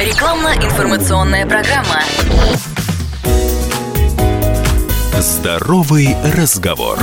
Рекламно-информационная программа. Здоровый разговор.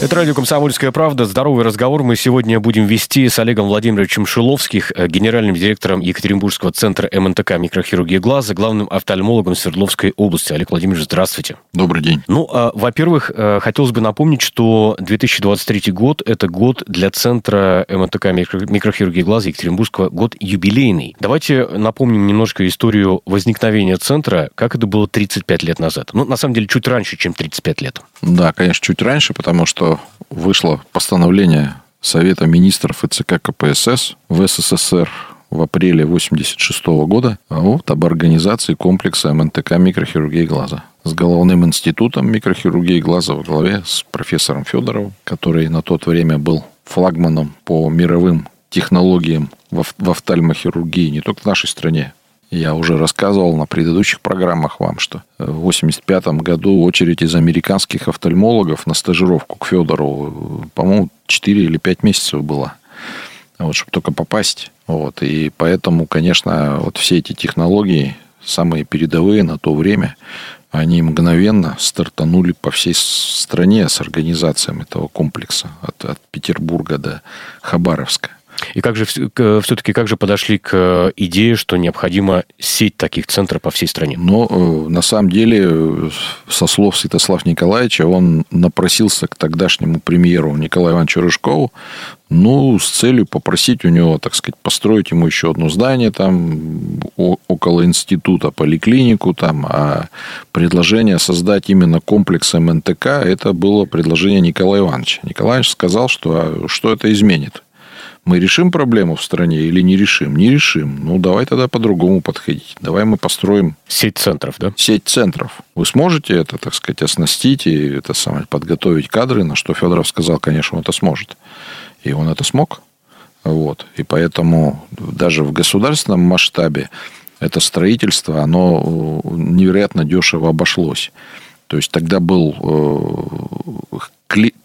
Это радио «Комсомольская правда». Здоровый разговор мы сегодня будем вести с Олегом Владимировичем Шиловских, э, генеральным директором Екатеринбургского центра МНТК микрохирургии глаза, главным офтальмологом Свердловской области. Олег Владимирович, здравствуйте. Добрый день. Ну, а, во-первых, э, хотелось бы напомнить, что 2023 год – это год для центра МНТК микрохирургии глаза Екатеринбургского, год юбилейный. Давайте напомним немножко историю возникновения центра, как это было 35 лет назад. Ну, на самом деле, чуть раньше, чем 35 лет. Да, конечно, чуть раньше, потому что вышло постановление Совета министров и ЦК КПСС в СССР в апреле 1986 года вот, об организации комплекса МНТК микрохирургии глаза с головным институтом микрохирургии глаза во главе с профессором Федоровым, который на тот время был флагманом по мировым технологиям в офтальмохирургии не только в нашей стране, я уже рассказывал на предыдущих программах вам, что в 1985 году очередь из американских офтальмологов на стажировку к Федорову, по-моему, 4 или 5 месяцев была. Вот, чтобы только попасть. Вот. И поэтому, конечно, вот все эти технологии, самые передовые на то время, они мгновенно стартанули по всей стране с организацией этого комплекса от, от Петербурга до Хабаровска. И как же все-таки как же подошли к э, идее, что необходима сеть таких центров по всей стране? Но э, на самом деле, э, со слов Святослава Николаевича, он напросился к тогдашнему премьеру Николаю Ивановичу Рыжкову, ну, с целью попросить у него, так сказать, построить ему еще одно здание там около института, поликлинику там, а предложение создать именно комплекс МНТК, это было предложение Николая Ивановича. Николай Иванович сказал, что, а, что это изменит. Мы решим проблему в стране или не решим? Не решим. Ну, давай тогда по-другому подходить. Давай мы построим... Сеть центров, да? Сеть центров. Вы сможете это, так сказать, оснастить и это самое, подготовить кадры, на что Федоров сказал, конечно, он это сможет. И он это смог. Вот. И поэтому даже в государственном масштабе это строительство, оно э, невероятно дешево обошлось. То есть тогда был э,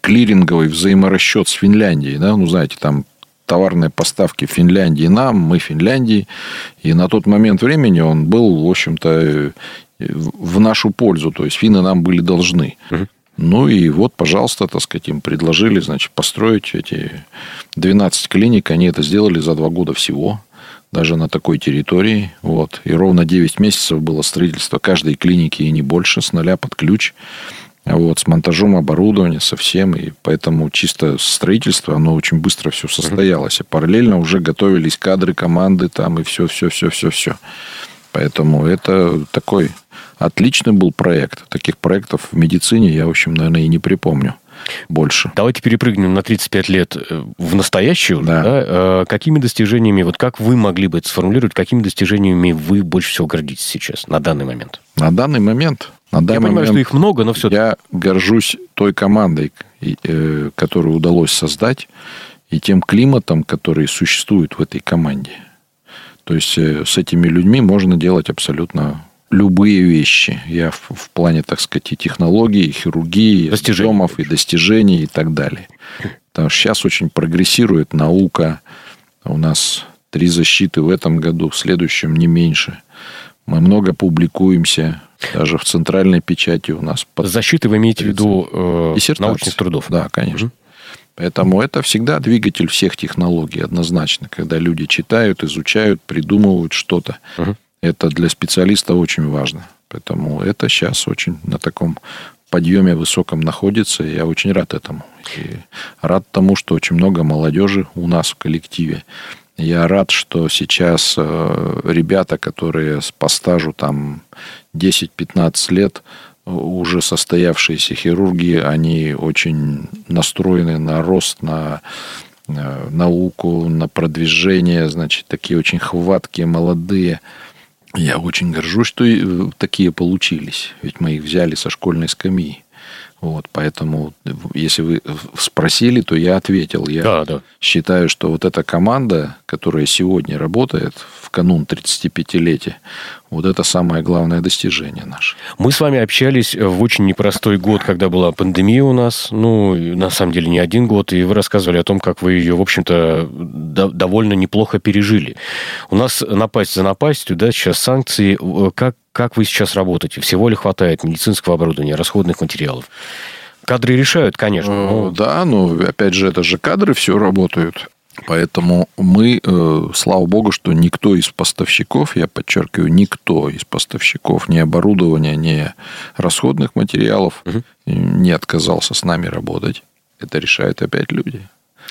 клиринговый взаиморасчет с Финляндией, да, ну, знаете, там товарные поставки Финляндии нам, мы Финляндии. И на тот момент времени он был, в общем-то, в нашу пользу. То есть финны нам были должны. Ну и вот, пожалуйста, так сказать, им предложили, значит, построить эти 12 клиник. Они это сделали за два года всего, даже на такой территории. Вот. И ровно 9 месяцев было строительство каждой клиники и не больше, с нуля под ключ вот, с монтажом оборудования, со всем. И поэтому чисто строительство, оно очень быстро все состоялось. А параллельно уже готовились кадры, команды там и все, все, все, все, все. Поэтому это такой отличный был проект. Таких проектов в медицине я, в общем, наверное, и не припомню больше. Давайте перепрыгнем на 35 лет э, в настоящую. Да. Да? Э, какими достижениями, вот как вы могли бы это сформулировать, какими достижениями вы больше всего гордитесь сейчас, на данный момент? На данный момент на данный Я понимаю, момент что их много, но все Я горжусь той командой, э, которую удалось создать, и тем климатом, который существует в этой команде. То есть э, с этими людьми можно делать абсолютно любые вещи. Я в, в плане, так сказать, и технологий, и хирургии, достижений. домов, и достижений, и так далее. Потому что сейчас очень прогрессирует наука. У нас три защиты в этом году, в следующем не меньше. Мы много публикуемся, даже в центральной печати у нас. Под... Защиты вы имеете в виду э, научных трудов? Да, конечно. Угу. Поэтому это всегда двигатель всех технологий, однозначно. Когда люди читают, изучают, придумывают что-то. Угу. Это для специалиста очень важно. Поэтому это сейчас очень на таком подъеме высоком находится. И я очень рад этому. И рад тому, что очень много молодежи у нас в коллективе. Я рад, что сейчас э, ребята, которые по стажу там 10-15 лет, уже состоявшиеся хирурги, они очень настроены на рост, на э, науку, на продвижение, значит, такие очень хваткие, молодые. Я очень горжусь, что такие получились, ведь мы их взяли со школьной скамьи. Вот, поэтому, если вы спросили, то я ответил. Я да, да. считаю, что вот эта команда, которая сегодня работает в канун 35-летия, вот это самое главное достижение наше. Мы с вами общались в очень непростой год, когда была пандемия у нас. Ну, на самом деле, не один год. И вы рассказывали о том, как вы ее, в общем-то, довольно неплохо пережили. У нас напасть за напастью, да, сейчас санкции. Как, как вы сейчас работаете? Всего ли хватает медицинского оборудования, расходных материалов? Кадры решают, конечно. Э, но... Да, но опять же, это же кадры все работают. Поэтому мы, э, слава богу, что никто из поставщиков, я подчеркиваю, никто из поставщиков ни оборудования, ни расходных материалов угу. не отказался с нами работать. Это решают опять люди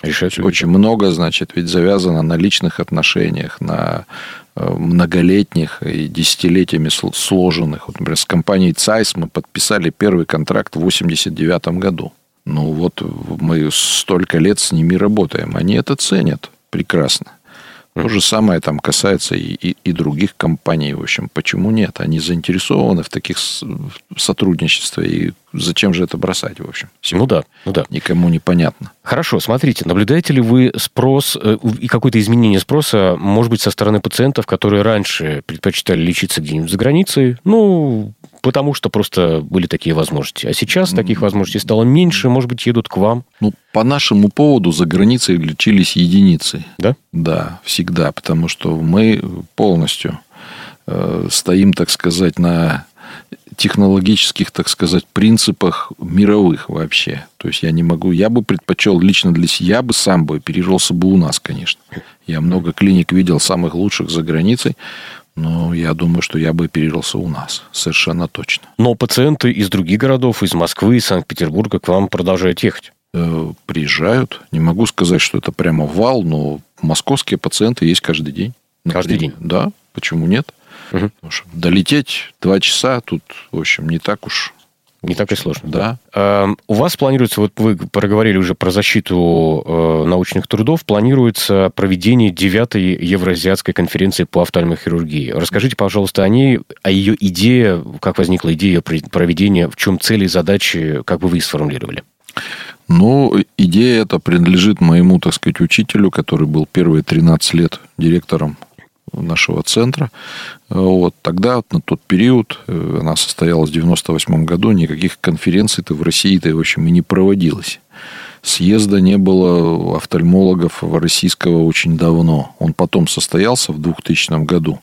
решать. Очень много, значит, ведь завязано на личных отношениях, на э, многолетних и десятилетиями сложенных. Вот, например, с компанией ЦАЙС мы подписали первый контракт в 1989 году. Ну вот мы столько лет с ними работаем. Они это ценят прекрасно. То же самое там касается и, и, и других компаний. В общем, почему нет? Они заинтересованы в таких сотрудничестве. И зачем же это бросать, в общем? Сегодня ну да, ну да. Никому не понятно. Хорошо, смотрите, наблюдаете ли вы спрос э, и какое-то изменение спроса, может быть, со стороны пациентов, которые раньше предпочитали лечиться где-нибудь за границей? Ну, потому что просто были такие возможности. А сейчас таких возможностей стало меньше, может быть, едут к вам. Ну, по нашему поводу за границей лечились единицы. Да? Да, всегда, потому что мы полностью э, стоим, так сказать, на технологических, так сказать, принципах мировых вообще. То есть я не могу, я бы предпочел лично для себя, я бы сам бы пережился бы у нас, конечно. Я много клиник видел самых лучших за границей, но я думаю, что я бы пережился у нас, совершенно точно. Но пациенты из других городов, из Москвы, из Санкт-Петербурга к вам продолжают ехать? Э, приезжают. Не могу сказать, что это прямо вал, но московские пациенты есть каждый день. Каждый день? Да, почему нет? Угу. Долететь два часа тут, в общем, не так уж не так и сложно. Да. да. Эм, у вас планируется, вот вы проговорили уже про защиту э, научных трудов, планируется проведение девятой Евроазиатской конференции по офтальмохирургии. Расскажите, пожалуйста, о ней, о ее идее, как возникла идея проведения, в чем цели и задачи, как бы вы их сформулировали? Ну, идея эта принадлежит моему, так сказать, учителю, который был первые 13 лет директором нашего центра. Вот. Тогда, на тот период, э, она состоялась в 98 году, никаких конференций-то в России-то, в общем, и не проводилось съезда не было офтальмологов российского очень давно. Он потом состоялся в 2000 году.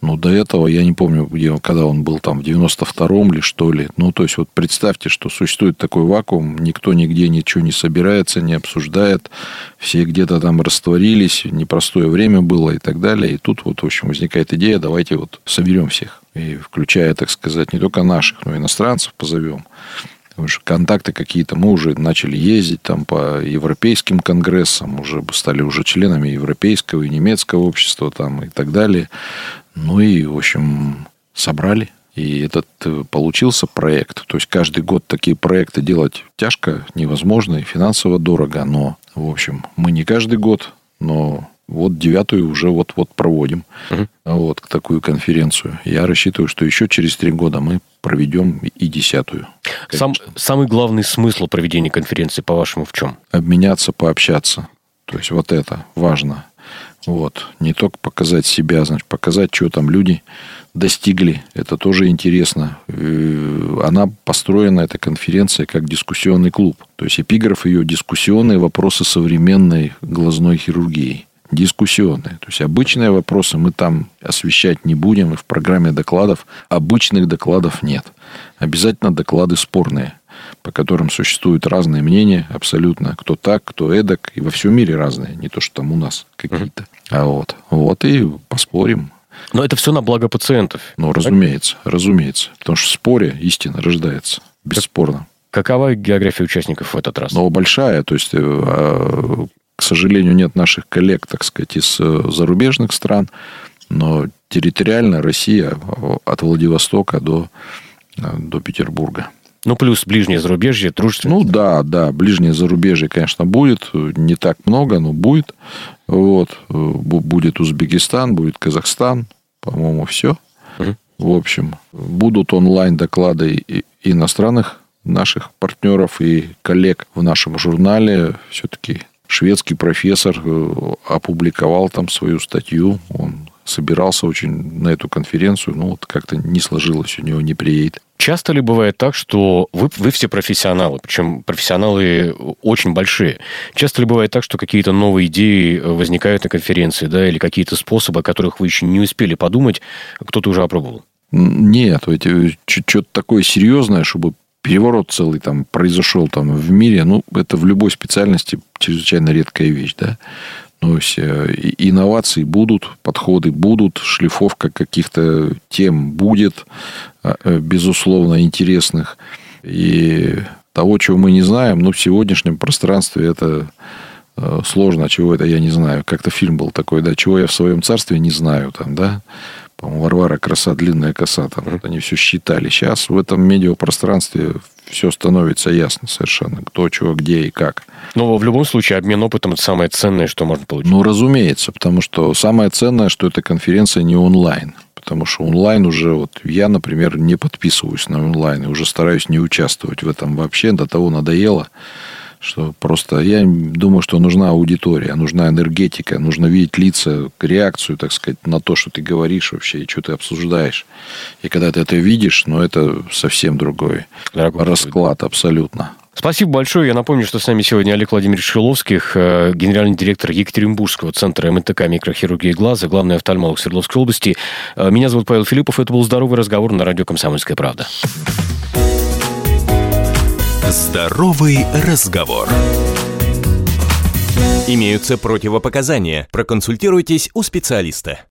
Но до этого, я не помню, где, когда он был, там, в 92-м ли, что ли. Ну, то есть, вот представьте, что существует такой вакуум, никто нигде ничего не собирается, не обсуждает, все где-то там растворились, непростое время было и так далее. И тут вот, в общем, возникает идея, давайте вот соберем всех. И включая, так сказать, не только наших, но и иностранцев позовем. Потому контакты какие-то, мы уже начали ездить там по европейским конгрессам, уже стали уже членами европейского и немецкого общества там и так далее. Ну и, в общем, собрали. И этот э, получился проект. То есть каждый год такие проекты делать тяжко, невозможно и финансово дорого. Но, в общем, мы не каждый год, но вот девятую уже вот-вот проводим. Угу. Вот такую конференцию. Я рассчитываю, что еще через три года мы проведем и десятую. Сам, самый главный смысл проведения конференции, по-вашему, в чем? Обменяться, пообщаться. То есть вот это важно. Вот. Не только показать себя, значит, показать, что там люди достигли. Это тоже интересно. Э, она построена, эта конференция, как дискуссионный клуб. То есть эпиграф ее «Дискуссионные вопросы современной глазной хирургии» дискуссионные. То есть обычные вопросы мы там освещать не будем, и в программе докладов обычных докладов нет. Обязательно доклады спорные, по которым существуют разные мнения абсолютно. Кто так, кто эдак, и во всем мире разные, не то, что там у нас какие-то. А вот, вот и поспорим. Но это все на благо пациентов. Ну, разумеется, разумеется. Потому что в споре истина рождается. Бесспорно. Какова география участников в этот раз? Ну, большая. То есть, э, к сожалению, нет наших коллег, так сказать, из э, зарубежных стран, но территориально Россия э, от Владивостока до, э, до Петербурга. Ну, плюс ближнее зарубежье, дружественное. Ну, да, да, ближнее зарубежье, конечно, будет. Не так много, но будет. Вот. Будет Узбекистан, будет Казахстан. По-моему, все. Угу. В общем, будут онлайн доклады иностранных наших партнеров и коллег в нашем журнале. Все-таки шведский профессор э, опубликовал там свою статью. Он собирался очень на эту конференцию, но вот как-то не сложилось, у него не приедет. Часто ли бывает так, что вы, вы все профессионалы, причем профессионалы очень большие. Часто ли бывает так, что какие-то новые идеи возникают на конференции, да, или какие-то способы, о которых вы еще не успели подумать, кто-то уже опробовал? Нет, что-то такое серьезное, чтобы переворот целый там произошел там в мире, ну, это в любой специальности чрезвычайно редкая вещь, да. Ну, все инновации будут, подходы будут, шлифовка каких-то тем будет, а, э, безусловно, интересных. И того, чего мы не знаем, ну, в сегодняшнем пространстве это э, сложно, чего это я не знаю. Как-то фильм был такой, да, чего я в своем царстве не знаю, там, да. По-моему, Варвара краса, длинная коса, там, вот они все считали. Сейчас в этом медиапространстве все становится ясно совершенно, кто, чего, где и как. Но в любом случае обмен опытом – это самое ценное, что можно получить. Ну, разумеется, потому что самое ценное, что эта конференция не онлайн. Потому что онлайн уже, вот я, например, не подписываюсь на онлайн и уже стараюсь не участвовать в этом вообще. До того надоело что просто я думаю, что нужна аудитория, нужна энергетика, нужно видеть лица, реакцию, так сказать, на то, что ты говоришь вообще и что ты обсуждаешь. И когда ты это видишь, ну, это совсем другой Дорогой расклад, будет. абсолютно. Спасибо большое. Я напомню, что с нами сегодня Олег Владимирович Шиловских, э, генеральный директор Екатеринбургского центра МНТК микрохирургии глаза, главный офтальмолог Свердловской области. Э, меня зовут Павел Филиппов. Это был «Здоровый разговор» на радио «Комсомольская правда». Здоровый разговор. Имеются противопоказания. Проконсультируйтесь у специалиста.